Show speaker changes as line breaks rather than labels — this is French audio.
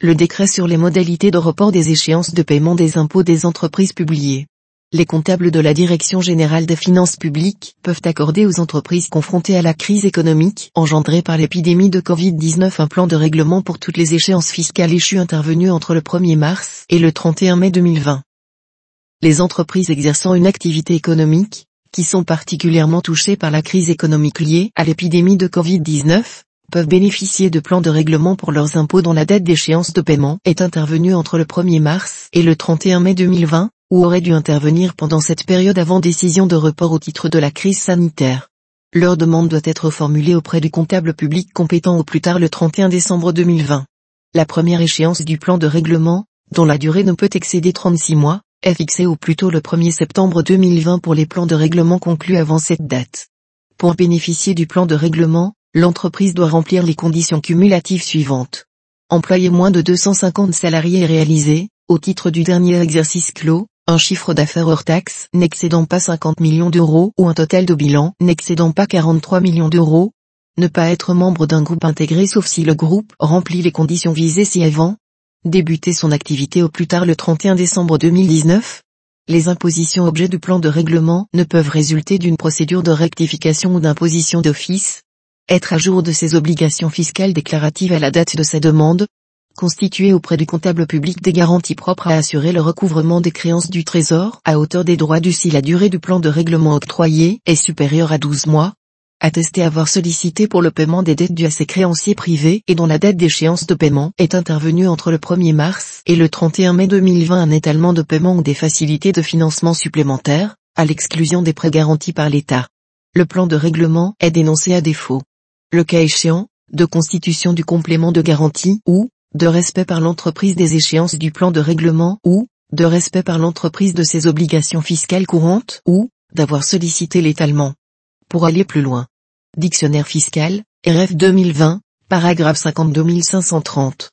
le décret sur les modalités de report des échéances de paiement des impôts des entreprises publiées. Les comptables de la Direction générale des finances publiques peuvent accorder aux entreprises confrontées à la crise économique engendrée par l'épidémie de Covid-19 un plan de règlement pour toutes les échéances fiscales échues intervenues entre le 1er mars et le 31 mai 2020. Les entreprises exerçant une activité économique, qui sont particulièrement touchées par la crise économique liée à l'épidémie de Covid-19, peuvent bénéficier de plans de règlement pour leurs impôts dont la date d'échéance de paiement est intervenue entre le 1er mars et le 31 mai 2020, ou aurait dû intervenir pendant cette période avant décision de report au titre de la crise sanitaire. Leur demande doit être formulée auprès du comptable public compétent au plus tard le 31 décembre 2020. La première échéance du plan de règlement, dont la durée ne peut excéder 36 mois, est fixée au plus tôt le 1er septembre 2020 pour les plans de règlement conclus avant cette date. Pour bénéficier du plan de règlement, l'entreprise doit remplir les conditions cumulatives suivantes. Employer moins de 250 salariés et réaliser, au titre du dernier exercice clos, un chiffre d'affaires hors taxe n'excédant pas 50 millions d'euros ou un total de bilan n'excédant pas 43 millions d'euros, ne pas être membre d'un groupe intégré sauf si le groupe remplit les conditions visées ci-avant, débuter son activité au plus tard le 31 décembre 2019, les impositions objets du plan de règlement ne peuvent résulter d'une procédure de rectification ou d'imposition d'office, être à jour de ses obligations fiscales déclaratives à la date de sa demande, constituer auprès du comptable public des garanties propres à assurer le recouvrement des créances du Trésor à hauteur des droits dus si la durée du plan de règlement octroyé est supérieure à 12 mois, attester avoir sollicité pour le paiement des dettes dues à ses créanciers privés et dont la date d'échéance de paiement est intervenue entre le 1er mars et le 31 mai 2020 un étalement de paiement ou des facilités de financement supplémentaires, à l'exclusion des prêts garantis par l'État. Le plan de règlement est dénoncé à défaut le cas échéant, de constitution du complément de garantie ou, de respect par l'entreprise des échéances du plan de règlement ou, de respect par l'entreprise de ses obligations fiscales courantes ou, d'avoir sollicité l'étalement. Pour aller plus loin. Dictionnaire fiscal, RF 2020, paragraphe 52530.